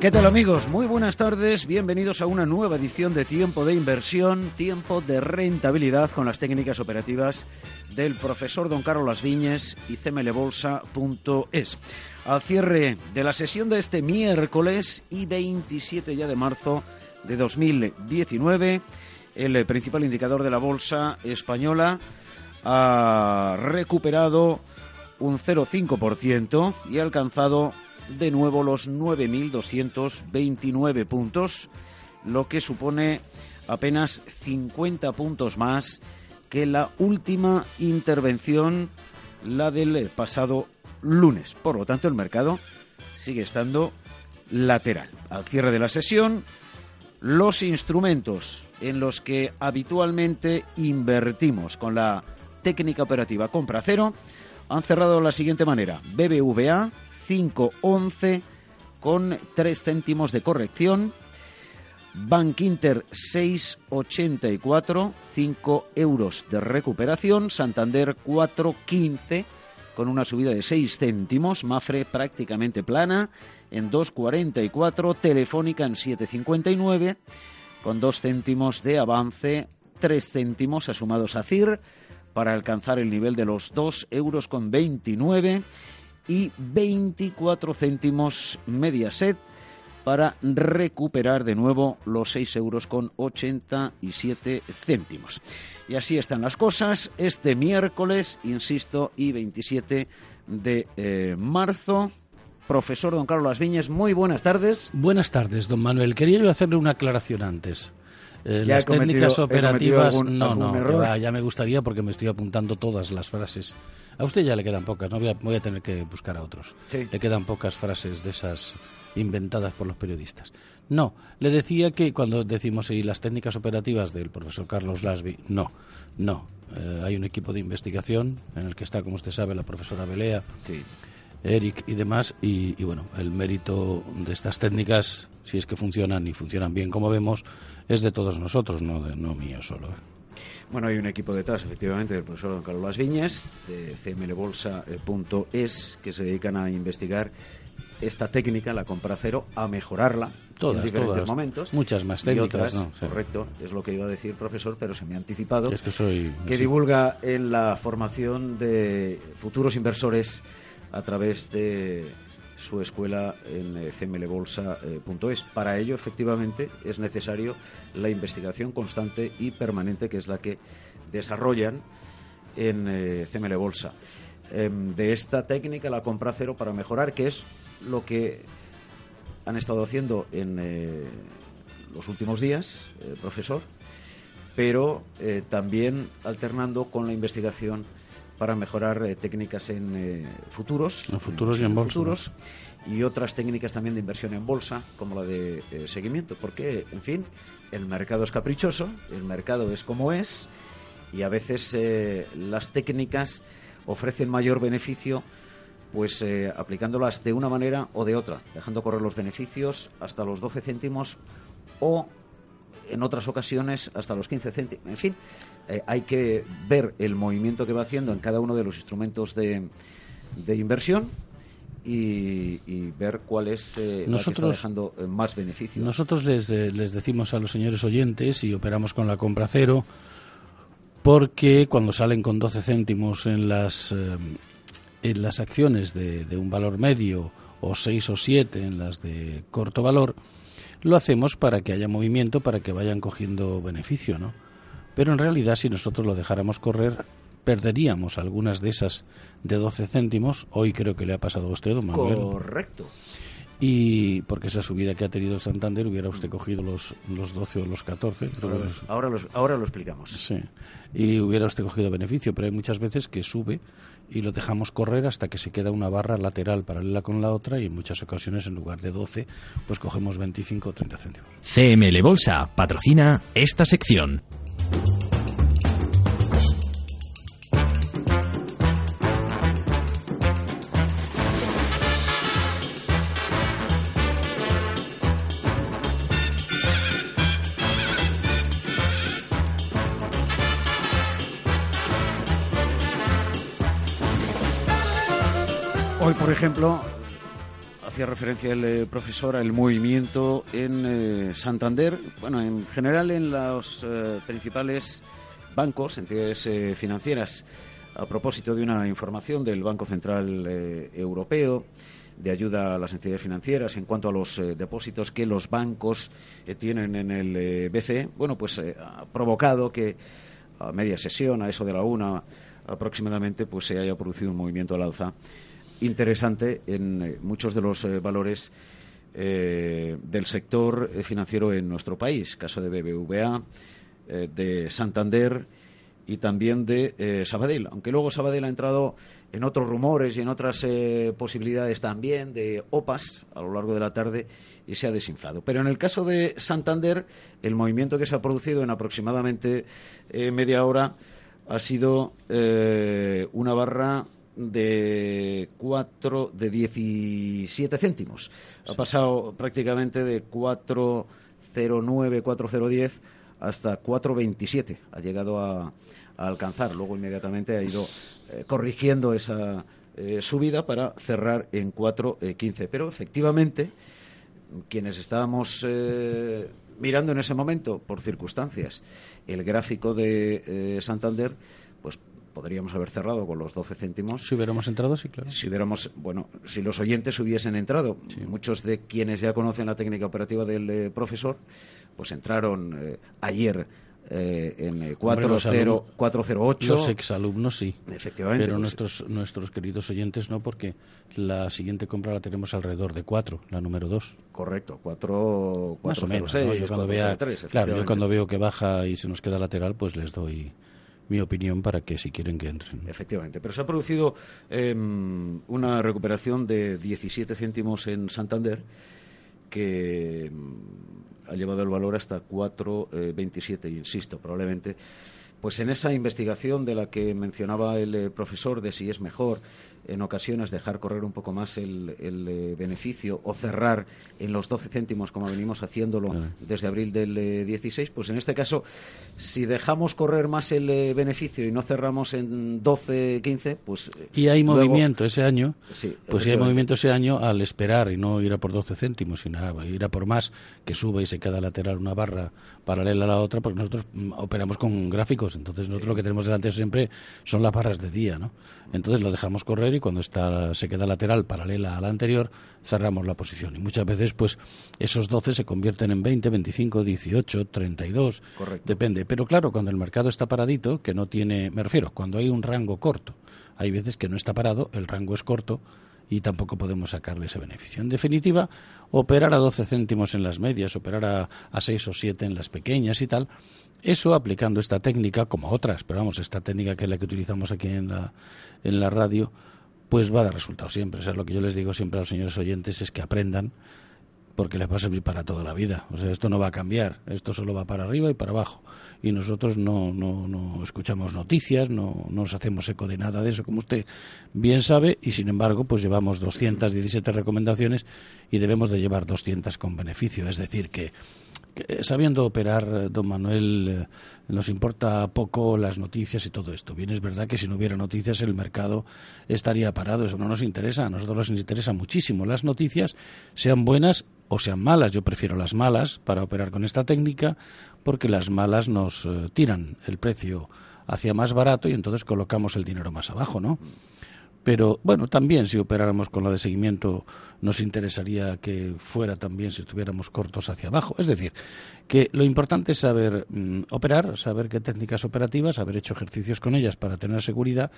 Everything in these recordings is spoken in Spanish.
¿Qué tal amigos? Muy buenas tardes, bienvenidos a una nueva edición de Tiempo de Inversión, Tiempo de Rentabilidad con las técnicas operativas del profesor don Carlos Viñes y cmlbolsa.es. Al cierre de la sesión de este miércoles y 27 ya de marzo de 2019, el principal indicador de la bolsa española ha recuperado un 0,5% y ha alcanzado de nuevo los 9.229 puntos, lo que supone apenas 50 puntos más que la última intervención, la del pasado lunes. Por lo tanto, el mercado sigue estando lateral. Al cierre de la sesión, los instrumentos en los que habitualmente invertimos con la técnica operativa compra cero han cerrado de la siguiente manera. BBVA 5,11 con 3 céntimos de corrección. Bank Inter 6,84, 5 euros de recuperación. Santander 4,15 con una subida de 6 céntimos. Mafre prácticamente plana en 2,44. Telefónica en 7,59 con 2 céntimos de avance. 3 céntimos asumados a CIR para alcanzar el nivel de los 2 euros con 29 y 24 céntimos Mediaset para recuperar de nuevo los 6 euros con 87 céntimos. Y así están las cosas este miércoles, insisto, y 27 de eh, marzo. Profesor don Carlos Las Viñas, muy buenas tardes. Buenas tardes, don Manuel. Quería yo hacerle una aclaración antes. Eh, las técnicas operativas, no, no, ya me gustaría porque me estoy apuntando todas las frases. A usted ya le quedan pocas, no voy a, tener que buscar a otros. Le quedan pocas frases de esas inventadas por los periodistas. No, le decía que cuando decimos y las técnicas operativas del profesor Carlos Lasby, no, no. Eh, hay un equipo de investigación en el que está, como usted sabe, la profesora Belea. Eric y demás, y, bueno, el mérito de estas técnicas, si es que funcionan y funcionan bien como vemos, es de todos nosotros, no, de, no mío solo. ¿eh? Bueno, hay un equipo detrás, efectivamente, del profesor don Carlos Las Viñas, de cmlbolsa.es, que se dedican a investigar esta técnica, la compra cero, a mejorarla en diferentes momentos. Muchas más técnicas, ¿no? Correcto, es lo que iba a decir, profesor, pero se me ha anticipado. que divulga en la formación de futuros inversores a través de su escuela en eh, cmlbolsa.es. Para ello, efectivamente, es necesario la investigación constante y permanente, que es la que desarrollan en eh, CML. Em, de esta técnica, la compra cero para mejorar, que es lo que han estado haciendo en eh, los últimos días, profesor, pero también alternando con la investigación para mejorar eh, técnicas en eh, futuros, en futuros y en bolsa, futuros, y otras técnicas también de inversión en bolsa, como la de eh, seguimiento, porque, en fin, el mercado es caprichoso, el mercado es como es, y a veces las técnicas ofrecen mayor beneficio pues aplicándolas de una manera o de otra, dejando correr los beneficios hasta los 12 céntimos o en otras ocasiones hasta los 15 céntimos. En fin, eh, hay que ver el movimiento que va haciendo en cada uno de los instrumentos de, de inversión y, ver cuál es eh, nosotros, dejando eh, más beneficios. Nosotros les, les decimos a los señores oyentes y operamos con la compra cero porque cuando salen con 12 céntimos en las, en las acciones de, de un valor medio o 6 o 7 en las de corto valor, lo hacemos para que haya movimiento, para que vayan cogiendo beneficio, ¿no? Pero en realidad, si nosotros lo dejáramos correr, perderíamos algunas de esas de 12 céntimos. Hoy creo que le ha pasado a usted, don Manuel. Correcto. Y porque esa subida que ha tenido Santander hubiera usted cogido los, los 12 o los 14. ahora, ahora, lo explicamos. Sí. Y hubiera usted cogido beneficio, pero hay muchas veces que sube y lo dejamos correr hasta que se queda una barra lateral paralela con la otra y en muchas ocasiones en lugar de 12 pues cogemos 25 o 30 céntimos. CML Bolsa patrocina esta sección. Referencia el eh, profesor al movimiento en eh, Santander, bueno, en general en los eh, principales bancos, entidades financieras, a propósito de una información del Banco Central Europeo de ayuda a las entidades financieras en cuanto a los depósitos que los bancos tienen en el BCE, bueno, pues ha provocado que a media sesión, a eso de la una aproximadamente, pues se haya producido un movimiento al alza interesante en eh, muchos de los eh, valores eh, del sector financiero en nuestro país, caso de BBVA, de Santander y también de Sabadell, aunque luego Sabadell ha entrado en otros rumores y en otras posibilidades también de OPAS a lo largo de la tarde y se ha desinflado. Pero en el caso de Santander, el movimiento que se ha producido en aproximadamente media hora ha sido una barra de 4 de 17 céntimos. Ha pasado prácticamente de 409, 4010 hasta 427. Ha llegado a, alcanzar. Luego inmediatamente ha ido eh, corrigiendo esa eh, subida para cerrar en 415. Pero efectivamente, quienes estábamos eh, mirando en ese momento, por circunstancias, el gráfico de Santander, pues podríamos haber cerrado con los 12 céntimos. Si hubiéramos entrado, sí, claro. Si hubiéramos, bueno, si los oyentes hubiesen entrado, muchos de quienes ya conocen la técnica operativa del eh, profesor, pues entraron eh, ayer eh, en 408. Los exalumnos sí. Efectivamente. Pero pues nuestros, nuestros queridos oyentes no, porque la siguiente compra la tenemos alrededor de 4, la número 2. Correcto, 4, Más o menos. yo cuando, vea, claro, yo cuando veo que baja y se nos queda lateral, pues les doy mi opinión para que si quieren que entren. Efectivamente, pero se ha producido em, una recuperación de 17 céntimos en Santander que em, ha llevado el valor hasta 4,27, eh, insisto, probablemente pues en esa investigación de la que mencionaba el eh, profesor de si es mejor en ocasiones dejar correr un poco más el, eh, beneficio o cerrar en los 12 céntimos como venimos haciéndolo desde abril del 16, eh, pues en este caso, si dejamos correr más el beneficio y no cerramos en 12, 15, pues... y hay movimiento ese año, pues si hay movimiento ese año al esperar y no ir a por 12 céntimos, sino ir a por más, que sube y se queda lateral una barra paralela a la otra, porque nosotros mm, operamos con gráficos entonces nosotros lo que tenemos delante siempre son las barras de día, ¿no? Entonces lo dejamos correr y cuando está, se queda lateral paralela a la anterior, cerramos la posición. Y muchas veces, pues, esos 12 se convierten en 20, 25, 18, 32. Correcto. Depende. Pero claro, cuando el mercado está paradito, que no tiene, me refiero, cuando hay un rango corto, hay veces que no está parado, el rango es corto, y tampoco podemos sacarle ese beneficio. En definitiva, operar a 12 céntimos en las medias, operar a, a 6 o 7 en las pequeñas y tal, eso aplicando esta técnica, como otras, pero vamos, esta técnica que es la que utilizamos aquí en la, en la radio, pues va a dar resultado siempre. O sea, lo que yo les digo siempre a los señores oyentes es que aprendan porque les va a servir para toda la vida. O sea, esto no va a cambiar, esto solo va para arriba y para abajo. Y nosotros no, no, no escuchamos noticias, no, no nos hacemos eco de nada de eso, como usted bien sabe, y sin embargo, pues llevamos 217 recomendaciones y debemos de llevar 200 con beneficio. Es decir, que sabiendo operar, don Manuel, eh, nos importa poco las noticias y todo esto. Bien, es verdad que si no hubiera noticias el mercado estaría parado. Eso no nos interesa. A nosotros nos interesa muchísimo las noticias, sean buenas o sean malas. Yo prefiero las malas para operar con esta técnica porque las malas nos eh, tiran el precio hacia más barato y entonces colocamos el dinero más abajo, ¿no? Pero bueno, también si operáramos con la de seguimiento nos interesaría que fuera también si estuviéramos cortos hacia abajo. Es decir, que lo importante es saber mm, operar, saber qué técnicas operativas, haber hecho ejercicios con ellas para tener seguridad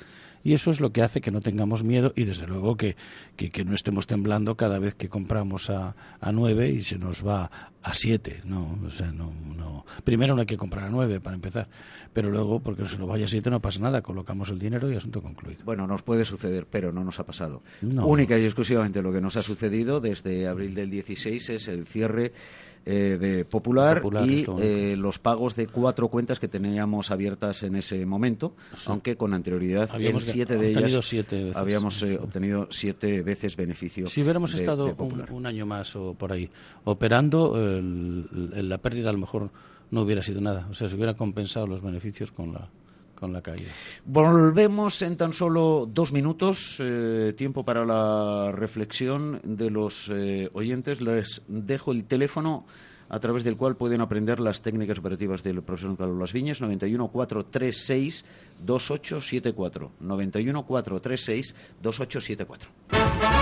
y eso es lo que hace que no tengamos miedo y desde luego que, que, no estemos temblando cada vez que compramos a, a 9 y se nos va a 7. No, o sea, no, no. Primero no hay que comprar a 9 para empezar, pero luego porque se nos vaya a 7 no pasa nada, colocamos el dinero y asunto concluido. Bueno, nos puede suceder, pero no nos ha pasado. Única y exclusivamente lo que nos ha sucedido desde abril del 16 es el cierre eh, de Popular, y eh, los pagos de cuatro cuentas que teníamos abiertas en ese momento, aunque con anterioridad habíamos en siete de ellas siete habíamos eh, obtenido siete veces beneficio. Si hubiéramos estado un, año más o por ahí operando, la pérdida a lo mejor no hubiera sido nada. O sea, se hubiera compensado los beneficios con la con la. Volvemos en tan solo dos minutos, eh, tiempo para la reflexión de los eh, oyentes. Les dejo el teléfono a través del cual pueden aprender las técnicas operativas del profesor Carlos Las Viñas, 91 436 2874. 91 436 2874.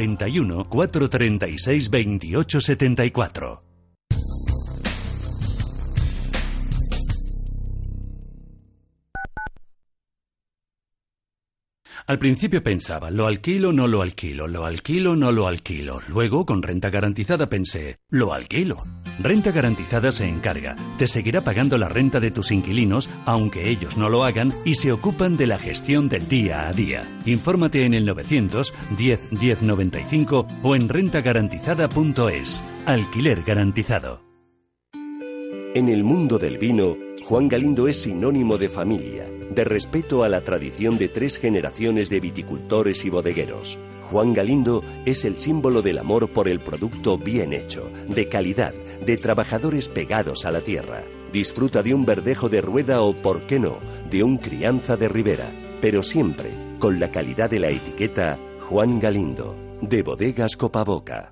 91 436 2874. Al principio pensaba, lo alquilo, no lo alquilo, lo alquilo, no lo alquilo. Luego, con renta garantizada, pensé, lo alquilo. Renta garantizada se encarga, te seguirá pagando la renta de tus inquilinos, aunque ellos no lo hagan, y se ocupan de la gestión del día a día. Infórmate en el 900 10 10 95 o en rentagarantizada.es. Alquiler garantizado. En el mundo del vino, Juan Galindo es sinónimo de familia, de respeto a la tradición de tres generaciones de viticultores y bodegueros. Juan Galindo es el símbolo del amor por el producto bien hecho, de calidad, de trabajadores pegados a la tierra. Disfruta de un verdejo de rueda o, por qué no, de un crianza de ribera, pero siempre con la calidad de la etiqueta Juan Galindo, de Bodegas Copaboca.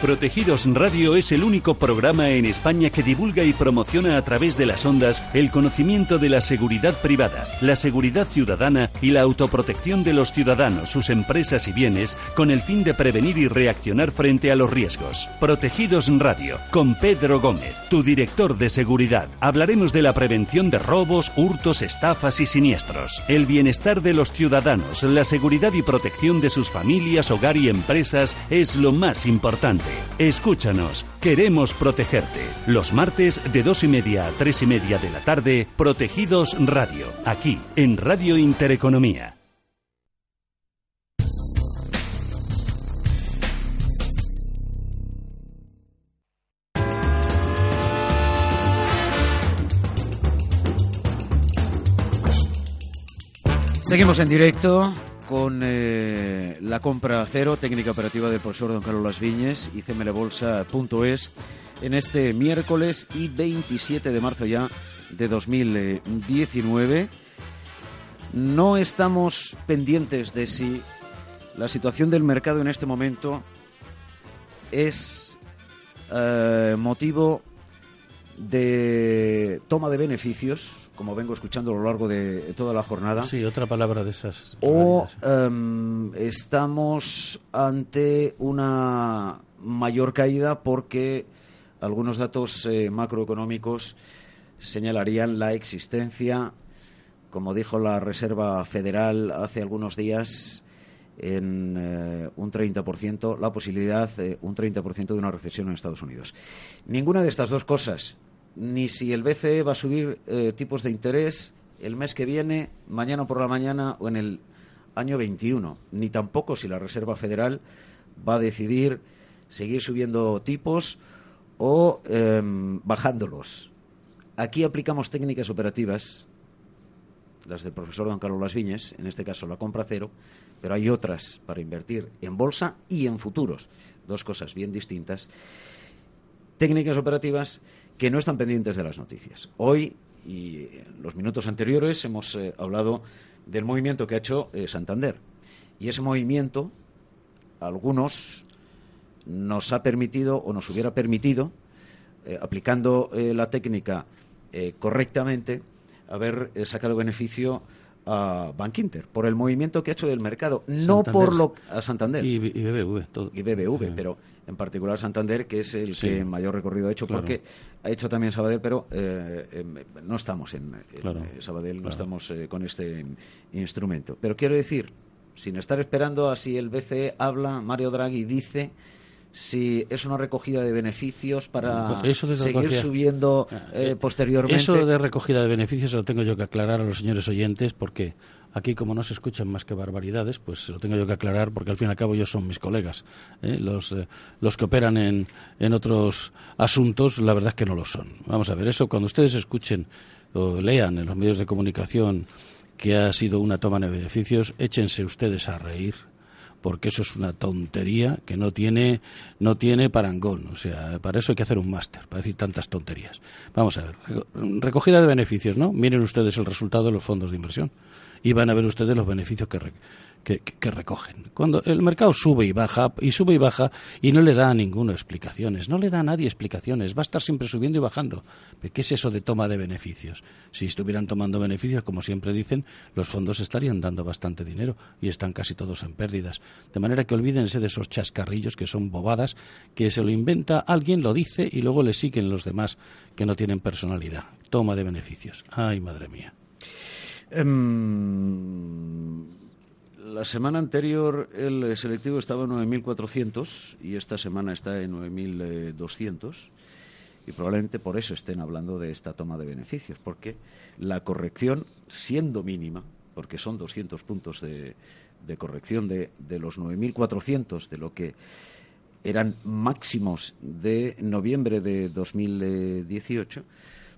Protegidos Radio es el único programa en España que divulga y promociona a través de las ondas el conocimiento de la seguridad privada, la seguridad ciudadana y la autoprotección de los ciudadanos, sus empresas y bienes, con el fin de prevenir y reaccionar frente a los riesgos. Protegidos Radio, con Pedro Gómez, tu director de seguridad. Hablaremos de la prevención de robos, hurtos, estafas y siniestros, el bienestar de los ciudadanos, la seguridad y protección de sus familias, hogar y empresas es lo más importante. Escúchanos, queremos protegerte. Los martes de dos y media a tres y media de la tarde, Protegidos Radio, aquí en Radio Intereconomía. Seguimos en directo con eh, la compra cero, técnica operativa del profesor Don Carlos Las Viñes y cmlbolsa.es en este miércoles y 27 de marzo ya de 2019. No estamos pendientes de si la situación del mercado en este momento es eh, motivo de toma de beneficios como vengo escuchando a lo largo de toda la jornada. Sí, otra palabra de esas. O em, estamos ante una mayor caída porque algunos datos eh, macroeconómicos señalarían la existencia, como dijo la Reserva Federal hace algunos días, en eh, un 30%, la posibilidad, de un 30% de una recesión en Estados Unidos. Ninguna de estas dos cosas ni si el BCE va a subir eh, tipos de interés el mes que viene, mañana por la mañana o en el año 21, ni tampoco si la Reserva Federal va a decidir seguir subiendo tipos o em, bajándolos. Aquí aplicamos técnicas operativas, las del profesor don Carlos Las Viñes, en este caso la compra cero, pero hay otras para invertir en bolsa y en futuros, dos cosas bien distintas. Técnicas operativas que no están pendientes de las noticias. Hoy y en los minutos anteriores hemos eh, hablado del movimiento que ha hecho eh, Santander. Y ese movimiento, algunos, nos ha permitido o nos hubiera permitido aplicando la técnica correctamente, haber sacado beneficio a Bank Inter por el movimiento que ha hecho del mercado, no por lo a Santander. Y, BBV, todo. y BBV, pero en particular Santander que es el que mayor recorrido ha hecho porque ha hecho también Sabadell, pero eh, em, no estamos en, Sabadell, no estamos eh, con este instrumento. Pero quiero decir, sin estar esperando a si el BCE habla, Mario Draghi dice si es una recogida de beneficios para seguir subiendo eh, eh, posteriormente. Eso de recogida de beneficios se lo tengo yo que aclarar a los señores oyentes porque aquí como no se escuchan más que barbaridades, pues se lo tengo yo que aclarar porque al fin y al cabo ellos son mis colegas. ¿eh? Los, los que operan en, en otros asuntos, la verdad es que no lo son. Vamos a ver, eso cuando ustedes escuchen o lean en los medios de comunicación que ha sido una toma de beneficios, échense ustedes a reír porque eso es una tontería que no tiene, no tiene parangón. O sea, para eso hay que hacer un máster, para decir tantas tonterías. Vamos a ver, recogida de beneficios, ¿no? Miren ustedes el resultado de los fondos de inversión y van a ver ustedes los beneficios que, recogen. Cuando el mercado sube y baja, y sube y baja, y no le da a ninguno explicaciones, no le da a nadie explicaciones, va a estar siempre subiendo y bajando. ¿Qué es eso de toma de beneficios? Si estuvieran tomando beneficios, como siempre dicen, los fondos estarían dando bastante dinero y están casi todos en pérdidas. De manera que olvídense de esos chascarrillos que son bobadas, que se lo inventa alguien, lo dice y luego le siguen los demás que no tienen personalidad. Toma de beneficios. Ay, madre mía. Em, la semana anterior el selectivo estaba en 9.400 y esta semana está en 9.200 y probablemente por eso estén hablando de esta toma de beneficios, porque la corrección, siendo mínima, porque son 200 puntos de, corrección de, de los 9.400, de lo que eran máximos de noviembre de 2018,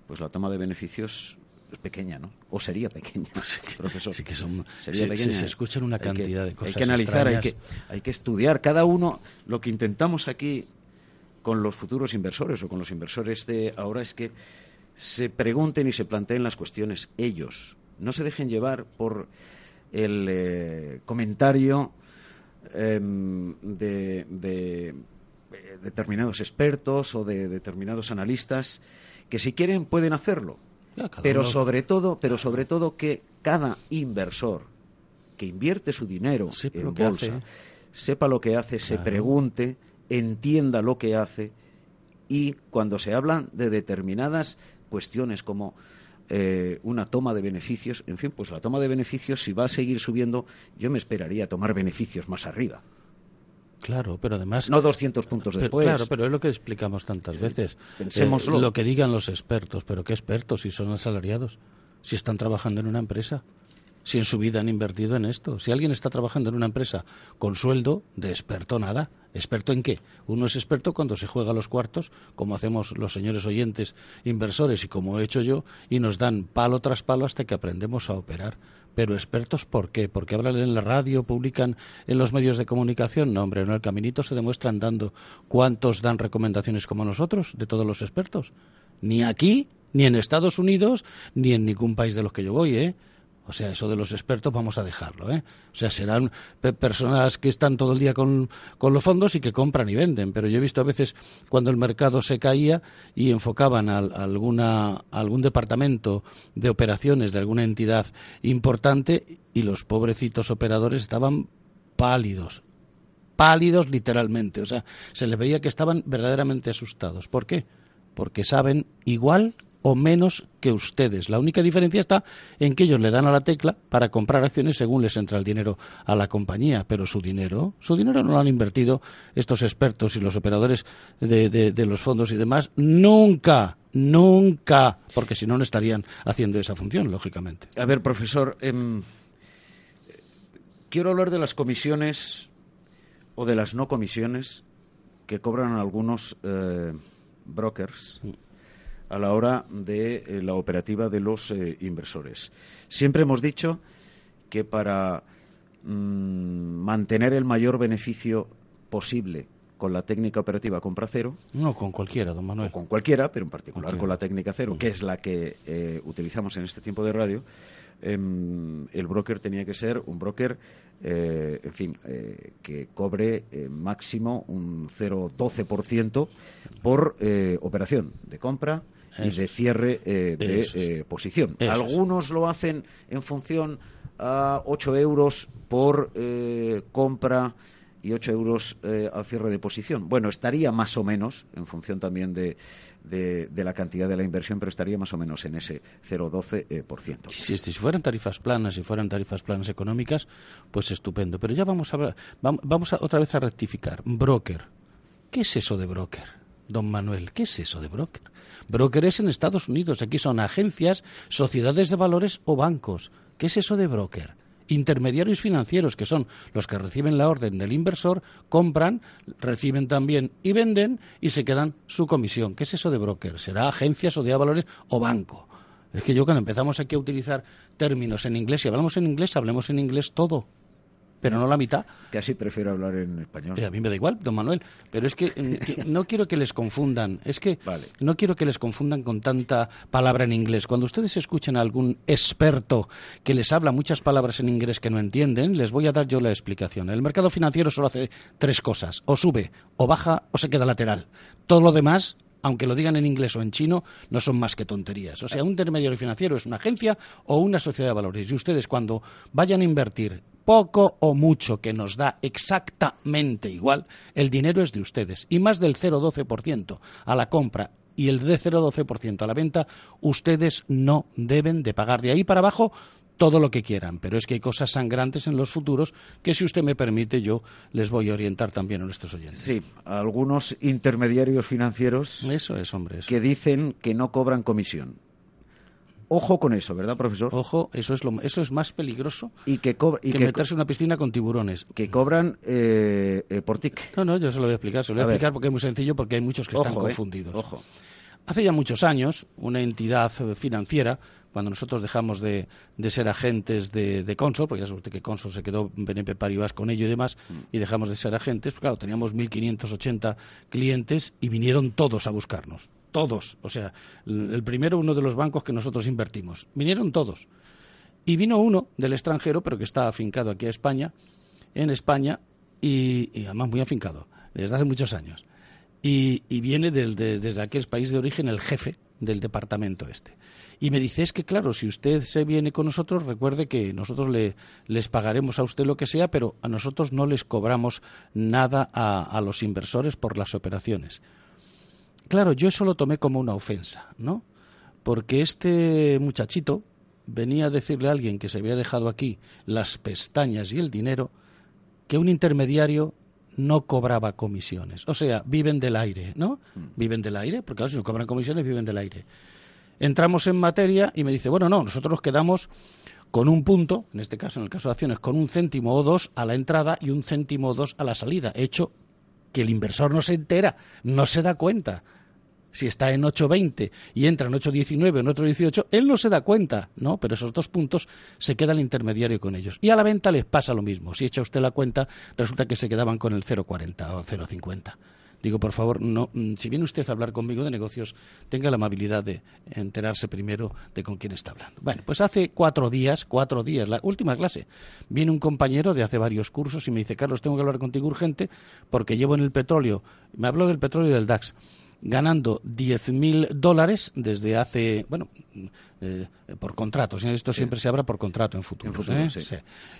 pues la toma de beneficios es pequeña, ¿no? O sería pequeña, profesor. Sí que son, sería pequeña. Se, escuchan una cantidad de cosas Hay que analizar, hay que, hay que estudiar. Cada uno, lo que intentamos aquí con los futuros inversores o con los inversores de ahora es que se pregunten y se planteen las cuestiones ellos. No se dejen llevar por el eh, comentario em, de, de determinados expertos o de determinados analistas que si quieren pueden hacerlo pero sobre todo, pero sobre todo que cada inversor que invierte su dinero en bolsa sepa lo que hace, se pregunte, entienda lo que hace y cuando se hablan de determinadas cuestiones como eh, una toma de beneficios, en fin, pues la toma de beneficios, si va a seguir subiendo, yo me esperaría a tomar beneficios más arriba. Claro, pero además... No 200 puntos después. claro, pero es lo que explicamos tantas veces. Pensémoslo. Eh, lo que digan los expertos, pero ¿qué expertos si son asalariados? Si están trabajando en una empresa, si en su vida han invertido en esto. Si alguien está trabajando en una empresa con sueldo, de experto nada. ¿Experto en qué? Uno es experto cuando se juega los cuartos, como hacemos los señores oyentes inversores y como he hecho yo, y nos dan palo tras palo hasta que aprendemos a operar. Pero expertos, ¿por qué? ¿Porque hablan en la radio, publican en los medios de comunicación? No, hombre, en el caminito se demuestran dando cuántos dan recomendaciones como nosotros, de todos los expertos. Ni aquí, ni en Estados Unidos, ni en ningún país de los que yo voy, ¿eh? O sea, eso de los expertos vamos a dejarlo, ¿eh? O sea, serán personas que están todo el día con, los fondos y que compran y venden. Pero yo he visto a veces cuando el mercado se caía y enfocaban a, alguna, algún departamento de operaciones de alguna entidad importante y los pobrecitos operadores estaban pálidos, pálidos literalmente. O sea, se les veía que estaban verdaderamente asustados. ¿Por qué? Porque saben igual o menos que ustedes. La única diferencia está en que ellos le dan a la tecla para comprar acciones según les entra el dinero a la compañía, pero su dinero, su dinero no lo han invertido estos expertos y los operadores de, los fondos y demás nunca, nunca, porque si no, no estarían haciendo esa función, lógicamente. A ver, profesor, em, quiero hablar de las comisiones o de las no comisiones que cobran algunos eh, brokers. Mm a la hora de eh, la operativa de los eh, inversores. Siempre hemos dicho que para mm, mantener el mayor beneficio posible con la técnica operativa compra cero. No, con cualquiera, don Manuel. con cualquiera, pero en particular con la técnica cero, que es la que eh, utilizamos en este tiempo de radio. Em, el broker tenía que ser un broker, en fin, que cobre máximo un 0,12% por operación de compra y de cierre de posición. Algunos lo hacen en función a 8 euros por compra y 8 euros eh, al cierre de posición. Bueno, estaría más o menos, en función también de, de, la cantidad de la inversión, pero estaría más o menos en ese 0,12%. Eh, si, si, fueran tarifas planas, si fueran tarifas planas económicas, pues estupendo. Pero ya vamos a, vamos a, otra vez a rectificar. Broker. ¿Qué es eso de broker? Don Manuel, ¿qué es eso de broker? Broker es en Estados Unidos. Aquí son agencias, sociedades de valores o bancos. ¿Qué es eso de broker? intermediarios financieros, que son los que reciben la orden del inversor, compran, reciben también y venden y se quedan su comisión. ¿Qué es eso de broker? ¿Será agencia, sociedad de valores o banco? Es que yo cuando empezamos aquí a utilizar términos en inglés, si hablamos en inglés, hablemos en inglés todo pero no la mitad. Casi prefiero hablar en español. Eh, a mí me da igual, don Manuel, pero es que, mm, no quiero que les confundan, es que no quiero que les confundan con tanta palabra en inglés. Cuando ustedes escuchen a algún experto que les habla muchas palabras en inglés que no entienden, les voy a dar yo la explicación. El mercado financiero solo hace tres cosas, o sube, o baja, o se queda lateral. Todo lo demás aunque lo digan en inglés o en chino, no son más que tonterías. O sea, un intermediario financiero es una agencia o una sociedad de valores. Y ustedes cuando vayan a invertir poco o mucho, que nos da exactamente igual, el dinero es de ustedes. Y más del 0,12% a la compra y el de 0,12% a la venta, ustedes no deben de pagar. De ahí para abajo, todo lo que quieran, pero es que hay cosas sangrantes en los futuros que, si usted me permite, yo les voy a orientar también a nuestros oyentes. Sí, algunos intermediarios financieros. Eso es, hombre. Que dicen que no cobran comisión. Ojo con eso, ¿verdad, profesor? Ojo, eso es, lo, eso es más peligroso y que, que, meterse en una piscina con tiburones. Que cobran eh, eh, por tic. No, no, yo se lo voy a explicar. Se lo voy a, explicar porque es muy sencillo, porque hay muchos que están eh, confundidos. Ojo. Hace ya muchos años, una entidad financiera, cuando nosotros dejamos de, ser agentes de, de, Consol, porque ya sabe usted que Consol se quedó BNP Paribas con ello y demás, mm. y dejamos de ser agentes, pues claro, teníamos 1.580 clientes y vinieron todos a buscarnos todos. O sea, el primero uno de los bancos que nosotros invertimos. Vinieron todos. Y vino uno del extranjero, pero que está afincado aquí a España, en España, y, además muy afincado, desde hace muchos años. Y, viene desde aquel país de origen el jefe del departamento este. Y me dice, es que claro, si usted se viene con nosotros, recuerde que nosotros le, les pagaremos a usted lo que sea, pero a nosotros no les cobramos nada a los inversores por las operaciones. Claro, yo eso lo tomé como una ofensa, ¿no? Porque este muchachito venía a decirle a alguien que se había dejado aquí las pestañas y el dinero que un intermediario no cobraba comisiones. O sea, viven del aire, ¿no? Mm. Viven del aire, porque claro, si no cobran comisiones, viven del aire. Entramos en materia y me dice, bueno, no, nosotros nos quedamos con un punto, en este caso, en el caso de acciones, con un céntimo o dos a la entrada y un céntimo o dos a la salida. Hecho que el inversor no se entera, no se da cuenta si está en 8.20 y entra en 8.19 o en otro 18, él no se da cuenta, ¿no? Pero esos dos puntos se queda el intermediario con ellos. Y a la venta les pasa lo mismo. Si echa usted la cuenta, resulta que se quedaban con el 0.40 o 0.50. Digo, por favor, no, mm, si viene usted a hablar conmigo de negocios, tenga la amabilidad de enterarse primero de con quién está hablando. Bueno, pues hace cuatro días, cuatro días, la última clase, viene un compañero de hace varios cursos y me dice, Carlos, tengo que hablar contigo urgente porque llevo en el petróleo, me habló del petróleo y del DAX ganando 10.000 dólares desde hace, bueno, eh, por contrato. Esto siempre se abra por contrato en futuro. ¿eh?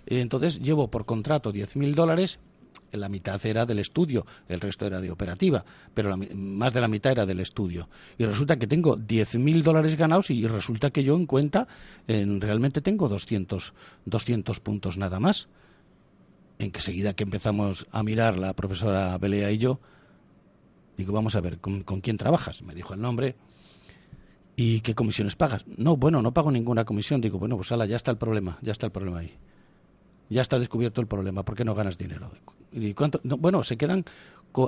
Entonces llevo por contrato 10.000 dólares. La mitad era del estudio, el resto era de operativa, pero más de la mitad era del estudio. Y resulta que tengo 10.000 dólares ganados y resulta que yo en cuenta en, realmente tengo 200, 200 puntos nada más. En que seguida que empezamos a mirar la profesora Belea y yo, Digo, vamos a ver, ¿con, quién trabajas? Me dijo el nombre. ¿Y qué comisiones pagas? No, bueno, no pago ninguna comisión. Digo, bueno, pues ala, ya está el problema, ya está el problema ahí. Ya está descubierto el problema, ¿por qué no ganas dinero? ¿Y cuánto? bueno, se quedan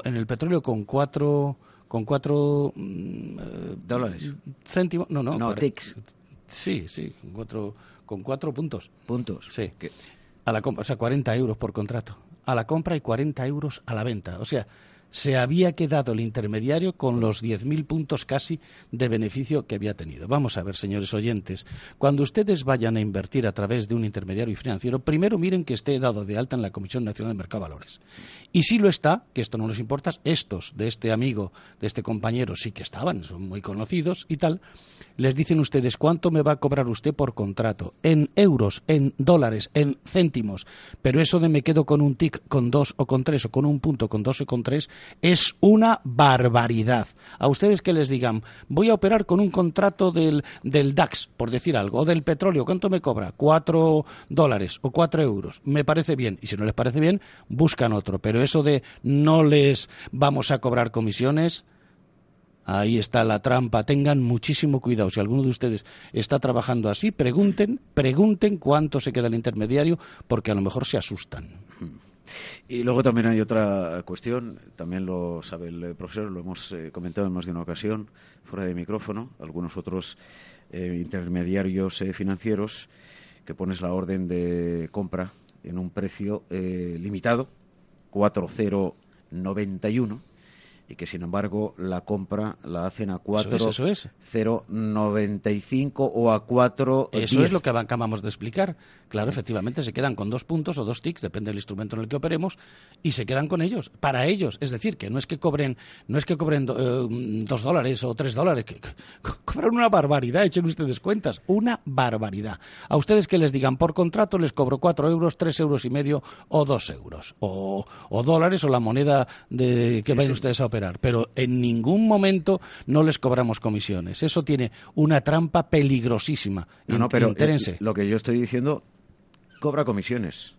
en el petróleo con cuatro con cuatro mm, eh, dólares. céntimos no no no ticks sí sí con cuatro con cuatro puntos. Puntos. Sí. A la compra o sea 40 euros por contrato. A la compra y 40 euros a la venta. O sea se había quedado el intermediario con los 10.000 puntos casi de beneficio que había tenido. Vamos a ver, señores oyentes, cuando ustedes vayan a invertir a través de un intermediario financiero, primero miren que esté dado de alta en la Comisión Nacional de Mercado de Valores. Y si lo está, que esto no nos importa, estos de este amigo, de este compañero, sí que estaban, son muy conocidos y tal, les dicen ustedes cuánto me va a cobrar usted por contrato, en euros, en dólares, en céntimos, pero eso de me quedo con un tic, con dos o con tres, o con un punto, con dos o con tres, es una barbaridad. A ustedes que les digan, voy a operar con un contrato del, del DAX, por decir algo, o del petróleo, ¿cuánto me cobra? Cuatro dólares o cuatro euros. Me parece bien. Y si no les parece bien, buscan otro. Pero eso de no les vamos a cobrar comisiones, Ahí está la trampa. Tengan muchísimo cuidado. Si alguno de ustedes está trabajando así, pregunten, pregunten cuánto se queda el intermediario, porque a lo mejor se asustan. Y luego también hay otra cuestión, también lo sabe el profesor, lo hemos eh, comentado en más de una ocasión, fuera de micrófono, algunos otros eh, intermediarios eh, financieros que pones la orden de compra en un precio limitado, 4,091 y que sin embargo la compra la hacen a 4,095 o a 4. Eso es lo que acabamos de explicar. Claro, efectivamente se quedan con dos puntos o dos ticks, depende del instrumento en el que operemos, y se quedan con ellos, para ellos. Es decir, que no es que cobren, no es que cobren eh, dos dólares o tres dólares, que, cobran una barbaridad, echen ustedes cuentas, una barbaridad. A ustedes que les digan por contrato les cobro cuatro euros, tres euros y medio o dos euros, o, dólares o la moneda de que vayan ustedes a operar, pero en ningún momento no les cobramos comisiones. Eso tiene una trampa peligrosísima. No, no, pero eh, lo que yo estoy diciendo cobra comisiones.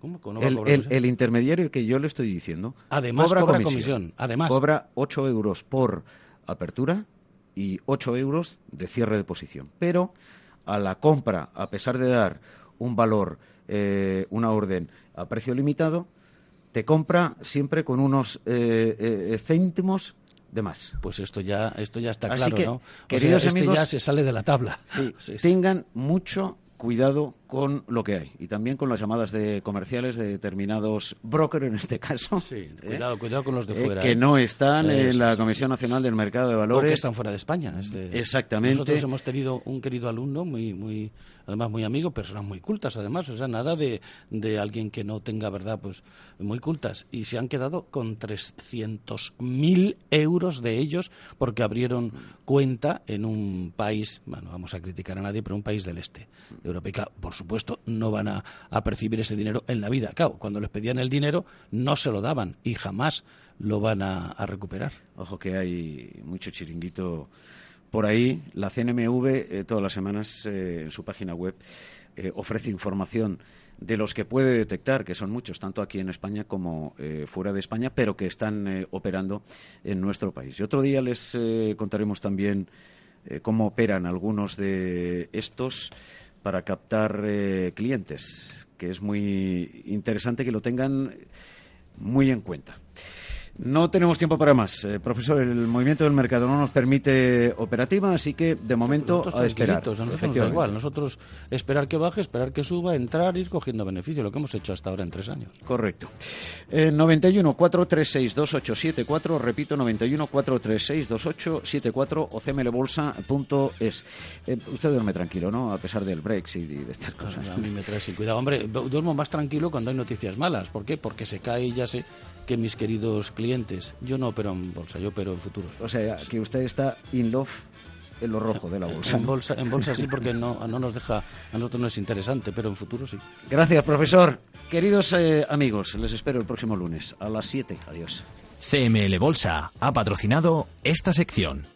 ¿Cómo? el, intermediario que yo le estoy diciendo. Además, cobra, comisión. Además. Cobra 8 euros por apertura y 8 euros de cierre de posición. Pero a la compra, a pesar de dar un valor, eh, una orden a precio limitado, te compra siempre con unos eh, eh, céntimos de más. Pues esto ya, esto ya está claro, ¿no? Queridos este amigos, ya se sale de la tabla. sí, tengan mucho cuidado con lo que hay y también con las llamadas de comerciales de determinados brokers en este caso. Sí, ¿eh? cuidado, cuidado con los de fuera. que ¿eh? no están en la Comisión Nacional del Mercado de Valores. O que están fuera de España. Este, Exactamente. Nosotros hemos tenido un querido alumno muy, muy, además muy amigo, personas muy cultas además, o sea, nada de, de alguien que no tenga verdad, pues muy cultas. Y se han quedado con 300.000 euros de ellos porque abrieron cuenta en un país, bueno, vamos a criticar a nadie, pero un país del este de por supuesto, no van a, percibir ese dinero en la vida. Claro, cuando les pedían el dinero, no se lo daban y jamás lo van a, recuperar. Ojo que hay mucho chiringuito por ahí. La CNMV eh, todas las semanas eh, en su página web eh, ofrece información de los que puede detectar, que son muchos, tanto aquí en España como fuera de España, pero que están operando en nuestro país. Y otro día les contaremos también cómo operan algunos de estos para captar clientes, que es muy interesante que lo tengan muy en cuenta. No tenemos tiempo para más. Eh, profesor, el movimiento del mercado no nos permite operativa, así que de momento a esperar. A nosotros nos da igual. Nosotros esperar que baje, esperar que suba, entrar, ir cogiendo beneficio, lo que hemos hecho hasta ahora en tres años. Correcto. Eh, 91 436 2874, repito, 91 436 2874 o cmlbolsa.es. Eh, usted duerme tranquilo, ¿no? A pesar del Brexit y de estas cosas. A mí me trae sin cuidado. Hombre, duermo más tranquilo cuando hay noticias malas. ¿Por qué? Porque se cae y ya sé que mis queridos clientes. Yo no opero en bolsa, yo opero en futuros. O sea, que usted está in love en lo rojo de la bolsa. En bolsa, en bolsa sí, porque no, no nos deja, a nosotros no es interesante, pero en futuro sí. Gracias, profesor. Queridos eh, amigos, les espero el próximo lunes a las 7. Adiós. CML Bolsa ha patrocinado esta sección.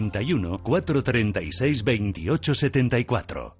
91 436 2874.